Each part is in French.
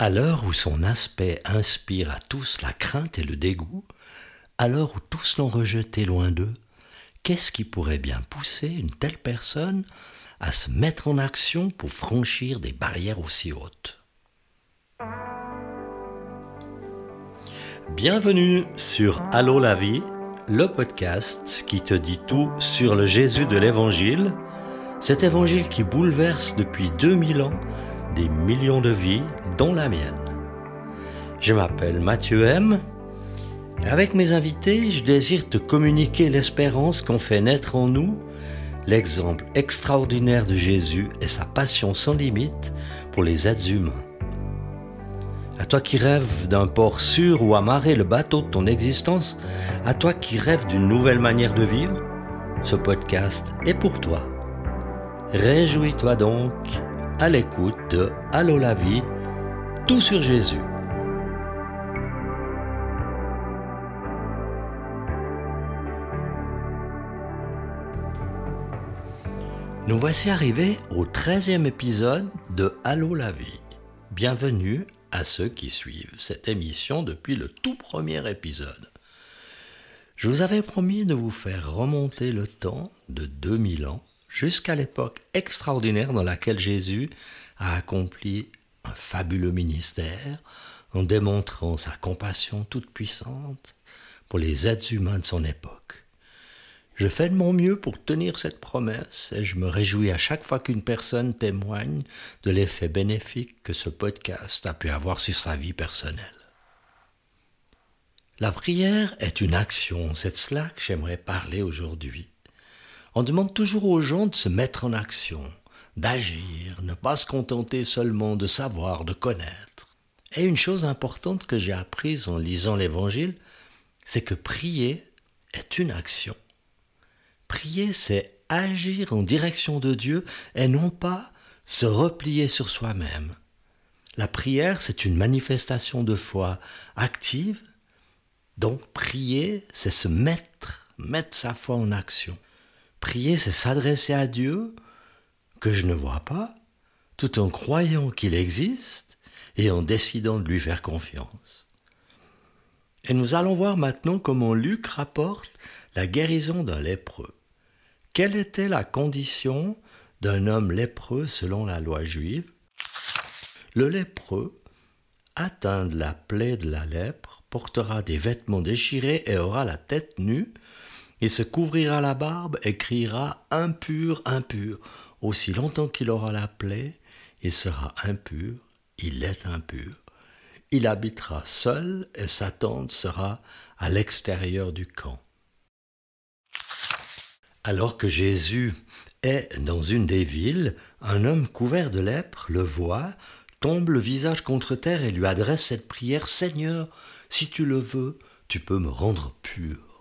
À l'heure où son aspect inspire à tous la crainte et le dégoût, à l'heure où tous l'ont rejeté loin d'eux, qu'est-ce qui pourrait bien pousser une telle personne à se mettre en action pour franchir des barrières aussi hautes? Bienvenue sur Allô la vie, le podcast qui te dit tout sur le Jésus de l'Évangile, cet Évangile qui bouleverse depuis 2000 ans des millions de vies, dont la mienne. Je m'appelle Mathieu M. Avec mes invités, je désire te communiquer l'espérance qu'ont fait naître en nous l'exemple extraordinaire de Jésus et sa passion sans limite pour les êtres humains. À toi qui rêves d'un port sûr où amarrer le bateau de ton existence, à toi qui rêves d'une nouvelle manière de vivre, ce podcast est pour toi. Réjouis-toi donc à l'écoute de Allô la vie, tout sur Jésus. Nous voici arrivés au treizième épisode de Allô la vie. Bienvenue à ceux qui suivent cette émission depuis le tout premier épisode. Je vous avais promis de vous faire remonter le temps de 2000 ans jusqu'à l'époque extraordinaire dans laquelle Jésus a accompli un fabuleux ministère en démontrant sa compassion toute puissante pour les êtres humains de son époque. Je fais de mon mieux pour tenir cette promesse et je me réjouis à chaque fois qu'une personne témoigne de l'effet bénéfique que ce podcast a pu avoir sur sa vie personnelle. La prière est une action, c'est de cela que j'aimerais parler aujourd'hui. On demande toujours aux gens de se mettre en action, d'agir, ne pas se contenter seulement de savoir, de connaître. Et une chose importante que j'ai apprise en lisant l'Évangile, c'est que prier est une action. Prier, c'est agir en direction de Dieu et non pas se replier sur soi-même. La prière, c'est une manifestation de foi active. Donc prier, c'est se mettre, mettre sa foi en action. Prier, c'est s'adresser à Dieu que je ne vois pas, tout en croyant qu'il existe et en décidant de lui faire confiance. Et nous allons voir maintenant comment Luc rapporte la guérison d'un lépreux. Quelle était la condition d'un homme lépreux selon la loi juive? Le lépreux, atteint de la plaie de la lèpre, portera des vêtements déchirés et aura la tête nue, il se couvrira la barbe et criera impur, impur. Aussi longtemps qu'il aura la plaie, il sera impur, il est impur. Il habitera seul et sa tente sera à l'extérieur du camp. Alors que Jésus est dans une des villes, un homme couvert de lèpre le voit, tombe le visage contre terre et lui adresse cette prière Seigneur, si tu le veux, tu peux me rendre pur.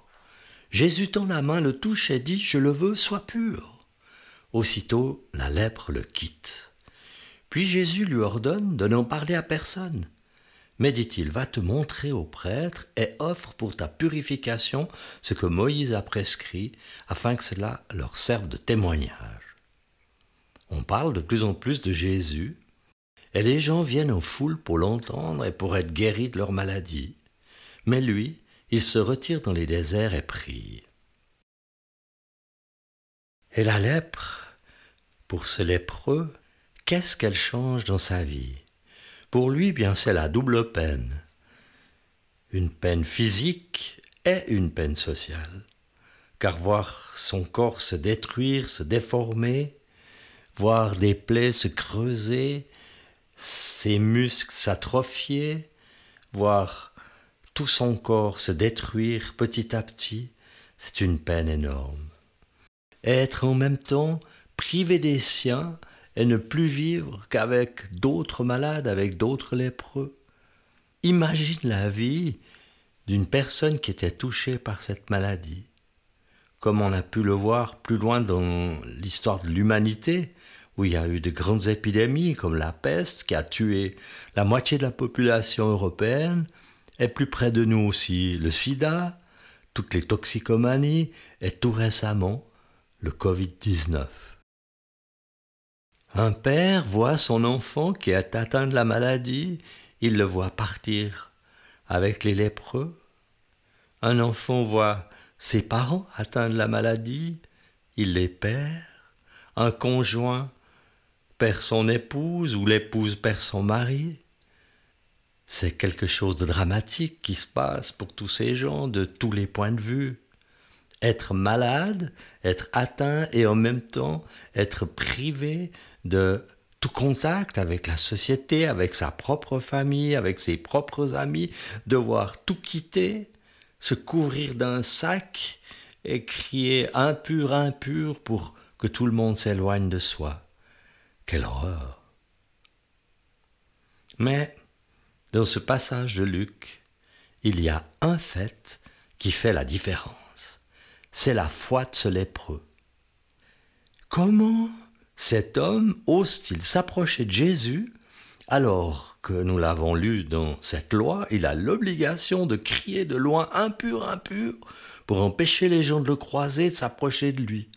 Jésus tend la main, le touche et dit Je le veux, sois pur. Aussitôt, la lèpre le quitte. Puis Jésus lui ordonne de n'en parler à personne. Mais dit-il, va te montrer au prêtre et offre pour ta purification ce que Moïse a prescrit, afin que cela leur serve de témoignage. On parle de plus en plus de Jésus, et les gens viennent en foule pour l'entendre et pour être guéris de leur maladie. Mais lui, il se retire dans les déserts et prie. Et la lèpre, pour ce lépreux, qu'est-ce qu'elle change dans sa vie? Pour lui, bien, c'est la double peine. Une peine physique et une peine sociale. Car voir son corps se détruire, se déformer, voir des plaies se creuser, ses muscles s'atrophier, voir tout son corps se détruire petit à petit, c'est une peine énorme. Être en même temps privé des siens et ne plus vivre qu'avec d'autres malades, avec d'autres lépreux. Imagine la vie d'une personne qui était touchée par cette maladie. Comme on a pu le voir plus loin dans l'histoire de l'humanité, où il y a eu de grandes épidémies comme la peste qui a tué la moitié de la population européenne, et plus près de nous aussi le sida, toutes les toxicomanies et tout récemment le Covid-19. Un père voit son enfant qui est atteint de la maladie, il le voit partir avec les lépreux. Un enfant voit ses parents atteints de la maladie, il les perd. Un conjoint perd son épouse ou l'épouse perd son mari. C'est quelque chose de dramatique qui se passe pour tous ces gens de tous les points de vue. Être malade, être atteint et en même temps être privé de tout contact avec la société, avec sa propre famille, avec ses propres amis, devoir tout quitter, se couvrir d'un sac et crier impur, impur pour que tout le monde s'éloigne de soi. Quelle horreur. Mais dans ce passage de Luc, il y a un fait qui fait la différence. C'est la foi de ce lépreux. Comment cet homme ose-t-il s'approcher de Jésus alors que nous l'avons lu dans cette loi, il a l'obligation de crier de loin impur, impur, pour empêcher les gens de le croiser, de s'approcher de lui.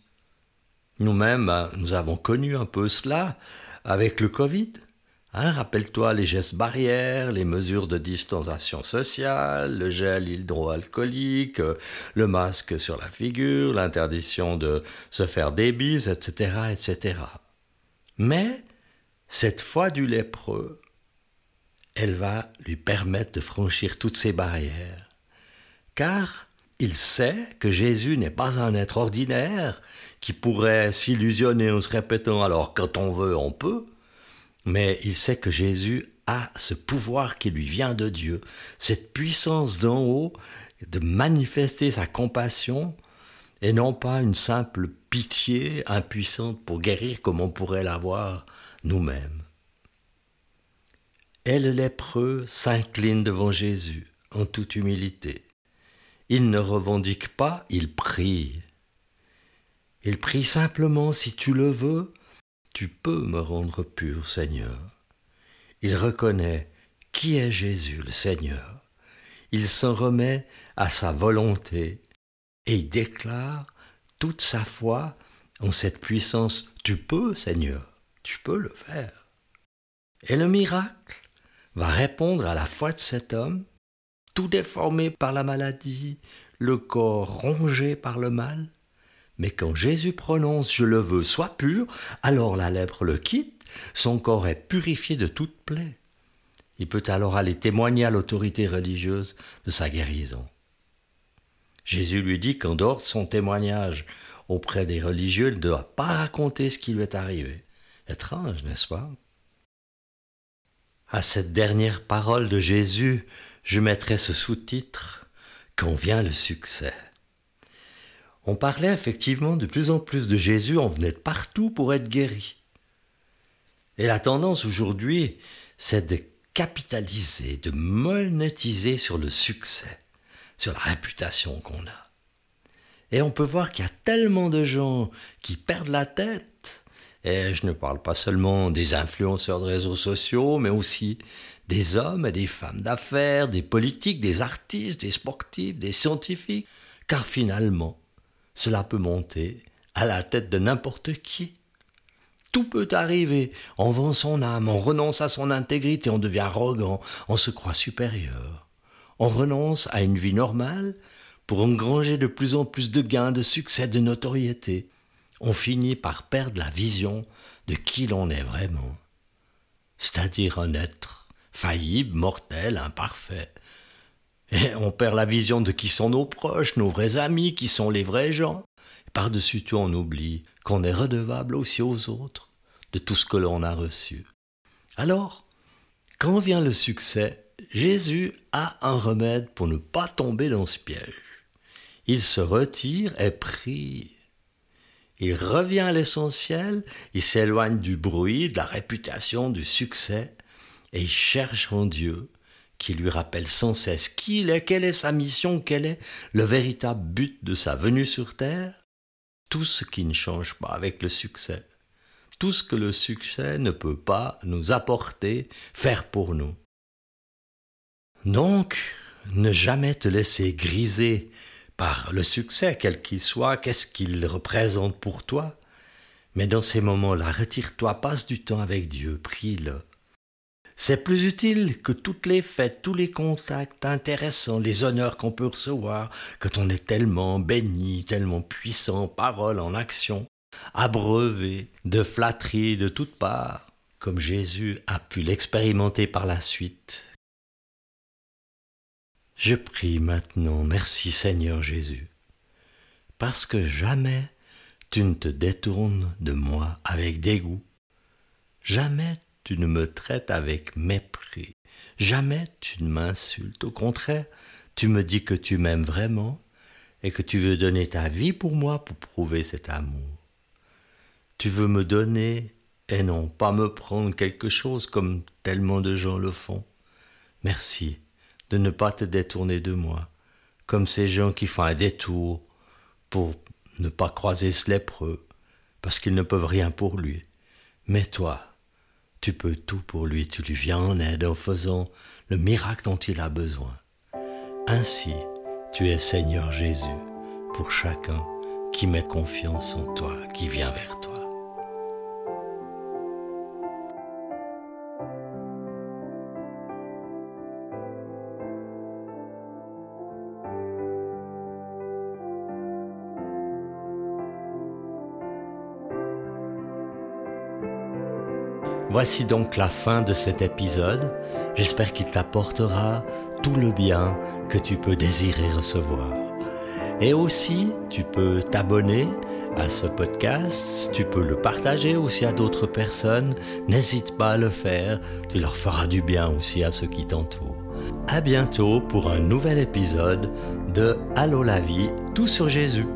Nous-mêmes, ben, nous avons connu un peu cela avec le Covid. Hein, Rappelle-toi les gestes barrières, les mesures de distanciation sociale, le gel hydroalcoolique, le masque sur la figure, l'interdiction de se faire des bises, etc., etc. Mais cette foi du lépreux, elle va lui permettre de franchir toutes ces barrières. Car il sait que Jésus n'est pas un être ordinaire qui pourrait s'illusionner en se répétant alors quand on veut on peut, mais il sait que Jésus a ce pouvoir qui lui vient de Dieu, cette puissance d'en haut de manifester sa compassion et non pas une simple pitié impuissante pour guérir comme on pourrait l'avoir nous-mêmes. Et le lépreux s'incline devant Jésus en toute humilité. Il ne revendique pas, il prie. Il prie simplement, si tu le veux, tu peux me rendre pur, Seigneur. Il reconnaît qui est Jésus, le Seigneur. Il s'en remet à sa volonté et il déclare toute sa foi en cette puissance. Tu peux, Seigneur, tu peux le faire. Et le miracle va répondre à la foi de cet homme tout déformé par la maladie, le corps rongé par le mal. Mais quand Jésus prononce Je le veux, sois pur, alors la lèpre le quitte, son corps est purifié de toute plaie. Il peut alors aller témoigner à l'autorité religieuse de sa guérison. Jésus lui dit qu'en dehors de son témoignage auprès des religieux, il ne doit pas raconter ce qui lui est arrivé. Étrange, n'est-ce pas? À cette dernière parole de Jésus, je mettrai ce sous-titre Quand vient le succès On parlait effectivement de plus en plus de Jésus, on venait de partout pour être guéri. Et la tendance aujourd'hui, c'est de capitaliser, de monétiser sur le succès, sur la réputation qu'on a. Et on peut voir qu'il y a tellement de gens qui perdent la tête, et je ne parle pas seulement des influenceurs de réseaux sociaux, mais aussi des hommes et des femmes d'affaires, des politiques, des artistes, des sportifs, des scientifiques, car finalement, cela peut monter à la tête de n'importe qui. Tout peut arriver. On vend son âme, on renonce à son intégrité, on devient arrogant, on se croit supérieur. On renonce à une vie normale pour engranger de plus en plus de gains, de succès, de notoriété. On finit par perdre la vision de qui l'on est vraiment, c'est-à-dire un être faillible, mortel, imparfait. Et on perd la vision de qui sont nos proches, nos vrais amis, qui sont les vrais gens. Par-dessus tout, on oublie qu'on est redevable aussi aux autres de tout ce que l'on a reçu. Alors, quand vient le succès, Jésus a un remède pour ne pas tomber dans ce piège. Il se retire et prie. Il revient à l'essentiel, il s'éloigne du bruit, de la réputation, du succès, et il cherche en Dieu qui lui rappelle sans cesse qui il est, quelle est sa mission, quel est le véritable but de sa venue sur terre, tout ce qui ne change pas avec le succès, tout ce que le succès ne peut pas nous apporter, faire pour nous. Donc, ne jamais te laisser griser par le succès, quel qu'il soit, qu'est-ce qu'il représente pour toi, mais dans ces moments-là, retire-toi, passe du temps avec Dieu, prie-le, C'est plus utile que toutes les fêtes, tous les contacts intéressants, les honneurs qu'on peut recevoir, quand on est tellement béni, tellement puissant, parole en action, abreuvé de flatteries de toutes parts, comme Jésus a pu l'expérimenter par la suite. Je prie maintenant, merci Seigneur Jésus, parce que jamais tu ne te détournes de moi avec dégoût, jamais tu ne me traites avec mépris. Jamais tu ne m'insultes. Au contraire, tu me dis que tu m'aimes vraiment et que tu veux donner ta vie pour moi pour prouver cet amour. Tu veux me donner et non pas me prendre quelque chose comme tellement de gens le font. Merci de ne pas te détourner de moi, comme ces gens qui font un détour pour ne pas croiser ce lépreux, parce qu'ils ne peuvent rien pour lui. Mais toi, tu peux tout pour lui, tu lui viens en aide en faisant le miracle dont il a besoin. Ainsi, tu es Seigneur Jésus pour chacun qui met confiance en toi, qui vient vers toi. Voici donc la fin de cet épisode. J'espère qu'il t'apportera tout le bien que tu peux désirer recevoir. Et aussi, tu peux t'abonner à ce podcast, tu peux le partager aussi à d'autres personnes. N'hésite pas à le faire, tu leur feras du bien aussi à ceux qui t'entourent. À bientôt pour un nouvel épisode de Allô la vie, tout sur Jésus.